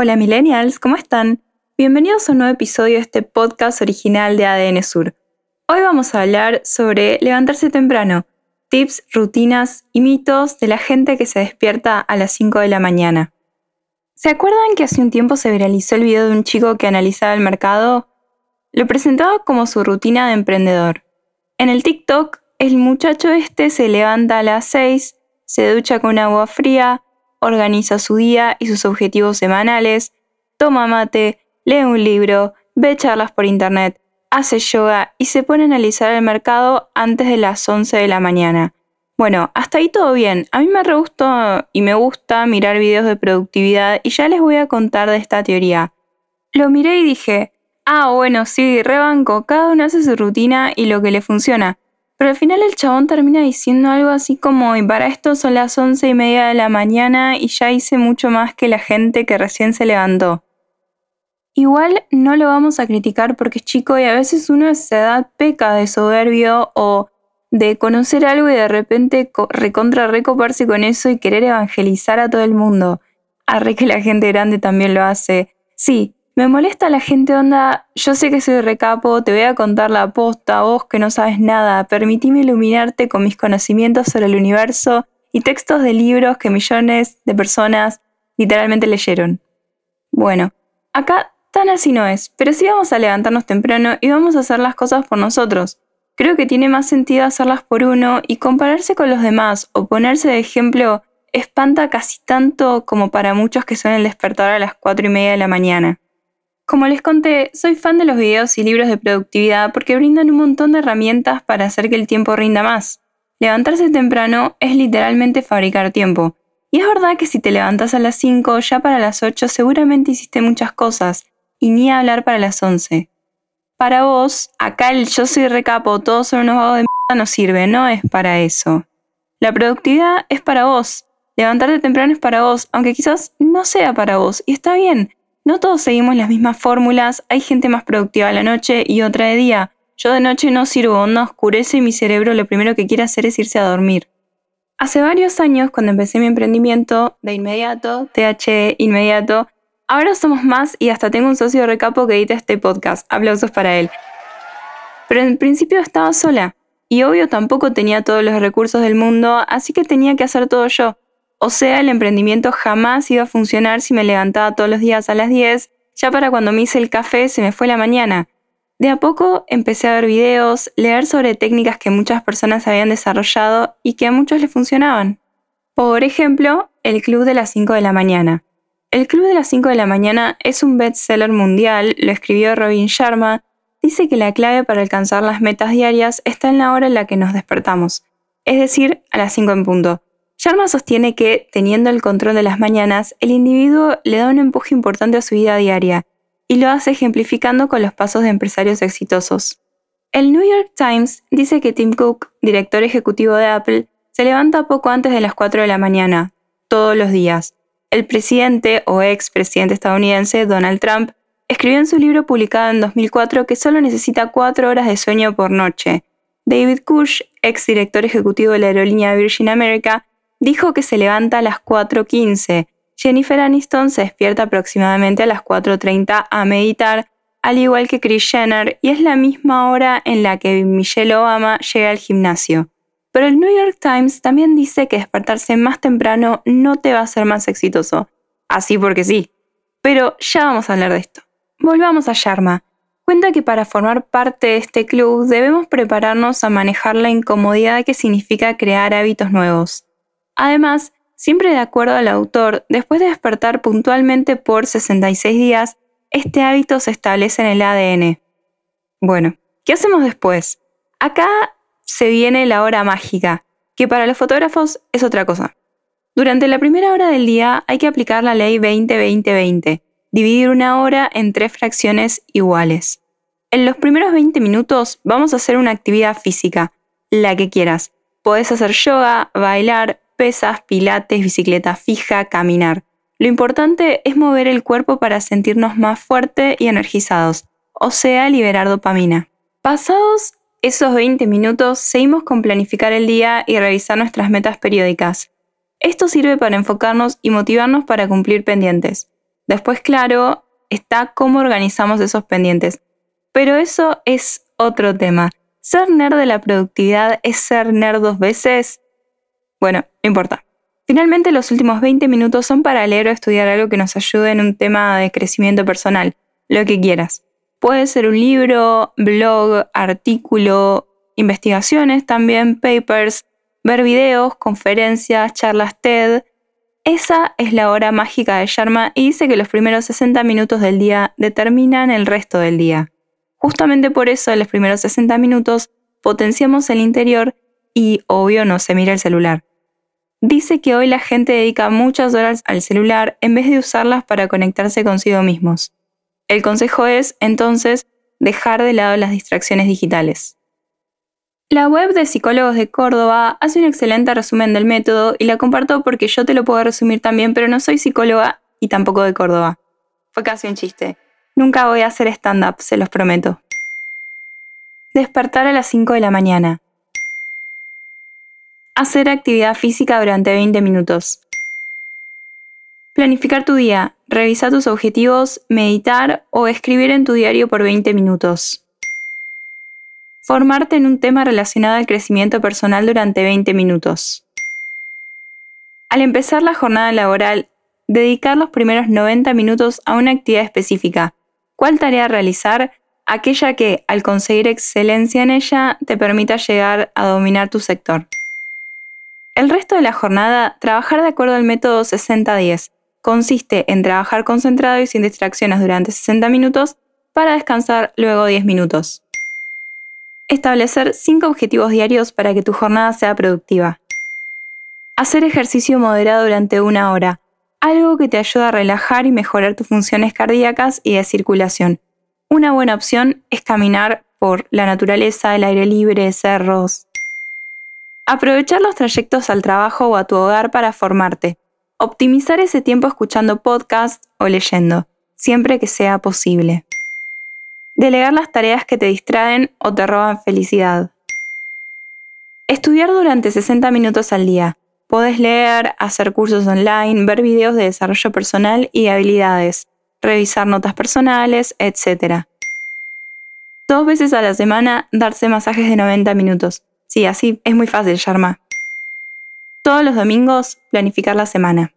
Hola millennials, ¿cómo están? Bienvenidos a un nuevo episodio de este podcast original de ADN Sur. Hoy vamos a hablar sobre levantarse temprano, tips, rutinas y mitos de la gente que se despierta a las 5 de la mañana. ¿Se acuerdan que hace un tiempo se viralizó el video de un chico que analizaba el mercado? Lo presentaba como su rutina de emprendedor. En el TikTok, el muchacho este se levanta a las 6, se ducha con agua fría, organiza su día y sus objetivos semanales, toma mate, lee un libro, ve charlas por internet, hace yoga y se pone a analizar el mercado antes de las 11 de la mañana. Bueno, hasta ahí todo bien. A mí me re gustó y me gusta mirar videos de productividad y ya les voy a contar de esta teoría. Lo miré y dije, ah, bueno, sí, rebanco, cada uno hace su rutina y lo que le funciona. Pero al final el chabón termina diciendo algo así como, y para esto son las once y media de la mañana y ya hice mucho más que la gente que recién se levantó. Igual no lo vamos a criticar porque es chico y a veces uno a esa edad peca de soberbio o de conocer algo y de repente recontra recoparse con eso y querer evangelizar a todo el mundo. Arre que la gente grande también lo hace. Sí, me molesta la gente onda, yo sé que soy recapo, te voy a contar la posta, vos que no sabes nada, permitime iluminarte con mis conocimientos sobre el universo y textos de libros que millones de personas literalmente leyeron. Bueno, acá tan así no es, pero sí vamos a levantarnos temprano y vamos a hacer las cosas por nosotros. Creo que tiene más sentido hacerlas por uno y compararse con los demás o ponerse de ejemplo espanta casi tanto como para muchos que son el despertar a las 4 y media de la mañana. Como les conté, soy fan de los videos y libros de productividad porque brindan un montón de herramientas para hacer que el tiempo rinda más. Levantarse temprano es literalmente fabricar tiempo. Y es verdad que si te levantas a las 5, ya para las 8 seguramente hiciste muchas cosas, y ni hablar para las 11. Para vos, acá el yo soy recapo, todos son unos vagos de mierda no sirve, no es para eso. La productividad es para vos. Levantarte temprano es para vos, aunque quizás no sea para vos, y está bien. No todos seguimos las mismas fórmulas, hay gente más productiva a la noche y otra de día. Yo de noche no sirvo, onda oscurece y mi cerebro lo primero que quiere hacer es irse a dormir. Hace varios años, cuando empecé mi emprendimiento, de inmediato, TH inmediato, ahora somos más y hasta tengo un socio de recapo que edita este podcast. Aplausos para él. Pero en principio estaba sola y obvio tampoco tenía todos los recursos del mundo, así que tenía que hacer todo yo. O sea, el emprendimiento jamás iba a funcionar si me levantaba todos los días a las 10, ya para cuando me hice el café se me fue la mañana. De a poco empecé a ver videos, leer sobre técnicas que muchas personas habían desarrollado y que a muchos les funcionaban. Por ejemplo, el Club de las 5 de la mañana. El Club de las 5 de la mañana es un bestseller mundial, lo escribió Robin Sharma. Dice que la clave para alcanzar las metas diarias está en la hora en la que nos despertamos, es decir, a las 5 en punto. Sharma sostiene que, teniendo el control de las mañanas, el individuo le da un empuje importante a su vida diaria, y lo hace ejemplificando con los pasos de empresarios exitosos. El New York Times dice que Tim Cook, director ejecutivo de Apple, se levanta poco antes de las 4 de la mañana, todos los días. El presidente o ex presidente estadounidense Donald Trump escribió en su libro publicado en 2004 que solo necesita 4 horas de sueño por noche. David Kush, ex director ejecutivo de la aerolínea Virgin America, dijo que se levanta a las 4.15. Jennifer Aniston se despierta aproximadamente a las 4.30 a meditar, al igual que Kris Jenner, y es la misma hora en la que Michelle Obama llega al gimnasio. Pero el New York Times también dice que despertarse más temprano no te va a hacer más exitoso. Así porque sí. Pero ya vamos a hablar de esto. Volvamos a Sharma. Cuenta que para formar parte de este club debemos prepararnos a manejar la incomodidad que significa crear hábitos nuevos. Además, siempre de acuerdo al autor, después de despertar puntualmente por 66 días, este hábito se establece en el ADN. Bueno, ¿qué hacemos después? Acá se viene la hora mágica, que para los fotógrafos es otra cosa. Durante la primera hora del día hay que aplicar la ley 20-20-20, dividir una hora en tres fracciones iguales. En los primeros 20 minutos vamos a hacer una actividad física, la que quieras. Podés hacer yoga, bailar, pesas, pilates, bicicleta fija, caminar. Lo importante es mover el cuerpo para sentirnos más fuertes y energizados, o sea, liberar dopamina. Pasados esos 20 minutos, seguimos con planificar el día y revisar nuestras metas periódicas. Esto sirve para enfocarnos y motivarnos para cumplir pendientes. Después, claro, está cómo organizamos esos pendientes. Pero eso es otro tema. ¿Ser nerd de la productividad es ser nerd dos veces? Bueno, no importa. Finalmente, los últimos 20 minutos son para leer o estudiar algo que nos ayude en un tema de crecimiento personal, lo que quieras. Puede ser un libro, blog, artículo, investigaciones también, papers, ver videos, conferencias, charlas TED. Esa es la hora mágica de Sharma y dice que los primeros 60 minutos del día determinan el resto del día. Justamente por eso en los primeros 60 minutos potenciamos el interior y obvio no se mira el celular. Dice que hoy la gente dedica muchas horas al celular en vez de usarlas para conectarse consigo mismos. El consejo es, entonces, dejar de lado las distracciones digitales. La web de Psicólogos de Córdoba hace un excelente resumen del método y la comparto porque yo te lo puedo resumir también, pero no soy psicóloga y tampoco de Córdoba. Fue casi un chiste. Nunca voy a hacer stand-up, se los prometo. Despertar a las 5 de la mañana. Hacer actividad física durante 20 minutos. Planificar tu día, revisar tus objetivos, meditar o escribir en tu diario por 20 minutos. Formarte en un tema relacionado al crecimiento personal durante 20 minutos. Al empezar la jornada laboral, dedicar los primeros 90 minutos a una actividad específica. ¿Cuál tarea realizar? Aquella que, al conseguir excelencia en ella, te permita llegar a dominar tu sector. El resto de la jornada, trabajar de acuerdo al método 60-10, consiste en trabajar concentrado y sin distracciones durante 60 minutos para descansar luego 10 minutos. Establecer 5 objetivos diarios para que tu jornada sea productiva. Hacer ejercicio moderado durante una hora, algo que te ayuda a relajar y mejorar tus funciones cardíacas y de circulación. Una buena opción es caminar por la naturaleza, el aire libre, cerros. Aprovechar los trayectos al trabajo o a tu hogar para formarte optimizar ese tiempo escuchando podcasts o leyendo, siempre que sea posible. Delegar las tareas que te distraen o te roban felicidad. Estudiar durante 60 minutos al día. Podés leer, hacer cursos online, ver videos de desarrollo personal y habilidades, revisar notas personales, etc. Dos veces a la semana darse masajes de 90 minutos. Sí, así es muy fácil, Sharma. Todos los domingos, planificar la semana.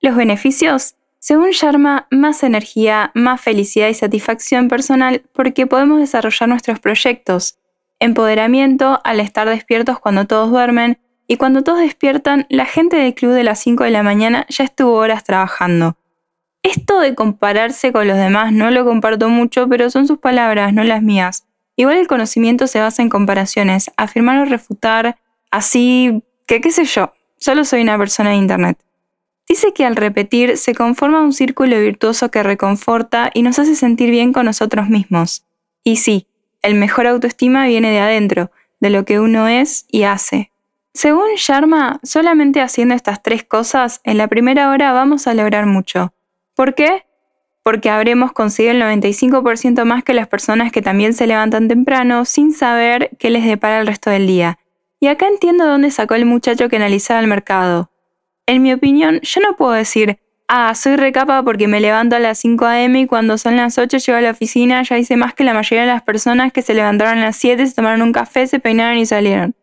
Los beneficios, según Sharma, más energía, más felicidad y satisfacción personal porque podemos desarrollar nuestros proyectos. Empoderamiento al estar despiertos cuando todos duermen y cuando todos despiertan, la gente del club de las 5 de la mañana ya estuvo horas trabajando. Esto de compararse con los demás no lo comparto mucho, pero son sus palabras, no las mías. Igual el conocimiento se basa en comparaciones, afirmar o refutar, así que qué sé yo, solo soy una persona de Internet. Dice que al repetir se conforma un círculo virtuoso que reconforta y nos hace sentir bien con nosotros mismos. Y sí, el mejor autoestima viene de adentro, de lo que uno es y hace. Según Sharma, solamente haciendo estas tres cosas, en la primera hora vamos a lograr mucho. ¿Por qué? Porque habremos conseguido el 95% más que las personas que también se levantan temprano sin saber qué les depara el resto del día. Y acá entiendo dónde sacó el muchacho que analizaba el mercado. En mi opinión, yo no puedo decir, ah, soy recapa porque me levanto a las 5 a.m. y cuando son las 8 llego a la oficina, ya hice más que la mayoría de las personas que se levantaron a las 7, se tomaron un café, se peinaron y salieron.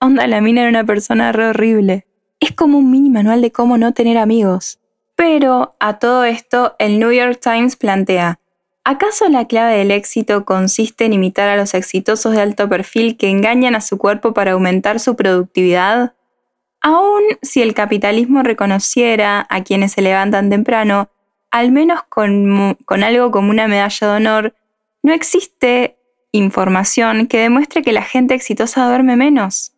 Onda, la mina era una persona re horrible. Es como un mini manual de cómo no tener amigos. Pero a todo esto, el New York Times plantea, ¿acaso la clave del éxito consiste en imitar a los exitosos de alto perfil que engañan a su cuerpo para aumentar su productividad? Aún si el capitalismo reconociera a quienes se levantan temprano, al menos con, algo como una medalla de honor, no existe información que demuestre que la gente exitosa duerme menos.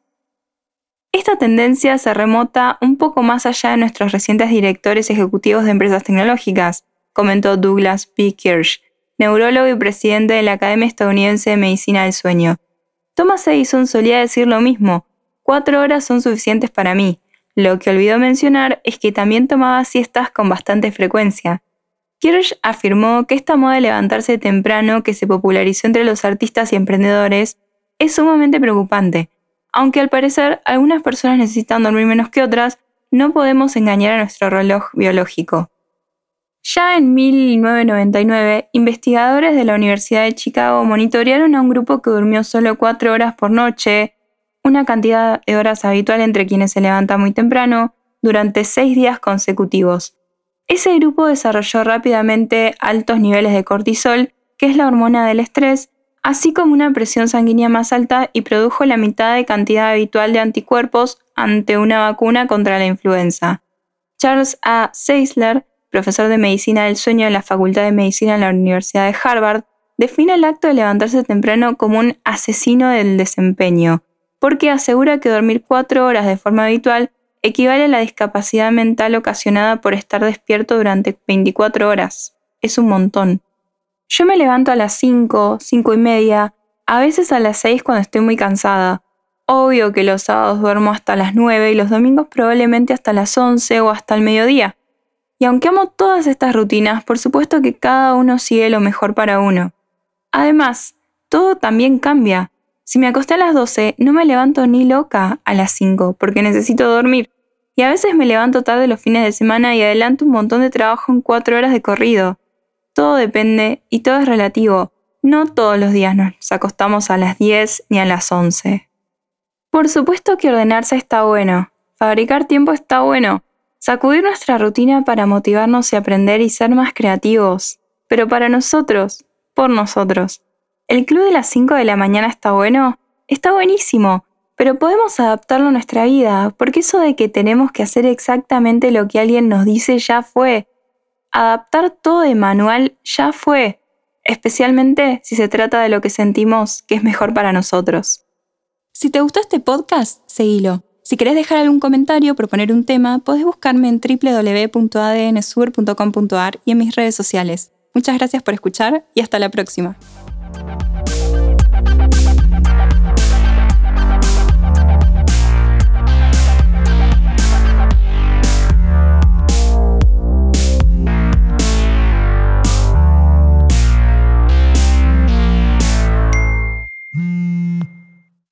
Esta tendencia se remota un poco más allá de nuestros recientes directores ejecutivos de empresas tecnológicas, comentó Douglas P. Kirsch, neurólogo y presidente de la Academia Estadounidense de Medicina del Sueño. Thomas Edison solía decir lo mismo, cuatro horas son suficientes para mí. Lo que olvidó mencionar es que también tomaba siestas con bastante frecuencia. Kirsch afirmó que esta moda de levantarse temprano que se popularizó entre los artistas y emprendedores es sumamente preocupante. Aunque al parecer algunas personas necesitan dormir menos que otras, no podemos engañar a nuestro reloj biológico. Ya en 1999, investigadores de la Universidad de Chicago monitorearon a un grupo que durmió solo cuatro horas por noche, una cantidad de horas habitual entre quienes se levantan muy temprano, durante seis días consecutivos. Ese grupo desarrolló rápidamente altos niveles de cortisol, que es la hormona del estrés, así como una presión sanguínea más alta y produjo la mitad de cantidad habitual de anticuerpos ante una vacuna contra la influenza. Charles A. Seisler profesor de medicina del sueño en la Facultad de Medicina en la Universidad de Harvard, define el acto de levantarse temprano como un asesino del desempeño, porque asegura que dormir cuatro horas de forma habitual equivale a la discapacidad mental ocasionada por estar despierto durante 24 horas. Es un montón. Yo me levanto a las 5, 5 y media, a veces a las 6 cuando estoy muy cansada. Obvio que los sábados duermo hasta las 9 y los domingos probablemente hasta las 11 o hasta el mediodía. Y aunque amo todas estas rutinas, por supuesto que cada uno sigue lo mejor para uno. Además, todo también cambia. Si me acosté a las 12, no me levanto ni loca a las 5 porque necesito dormir. Y a veces me levanto tarde los fines de semana y adelanto un montón de trabajo en 4 horas de corrido. Todo depende y todo es relativo. No todos los días nos acostamos a las 10 ni a las 11. Por supuesto que ordenarse está bueno. Fabricar tiempo está bueno. Sacudir nuestra rutina para motivarnos y aprender y ser más creativos. Pero para nosotros, por nosotros. ¿El club de las 5 de la mañana está bueno? Está buenísimo, pero podemos adaptarlo a nuestra vida, porque eso de que tenemos que hacer exactamente lo que alguien nos dice ya fue. Adaptar todo de manual ya fue, especialmente si se trata de lo que sentimos que es mejor para nosotros. Si te gustó este podcast, seguilo si querés dejar algún comentario o proponer un tema, podés buscarme en www.adnsur.com.ar y en mis redes sociales. Muchas gracias por escuchar y hasta la próxima.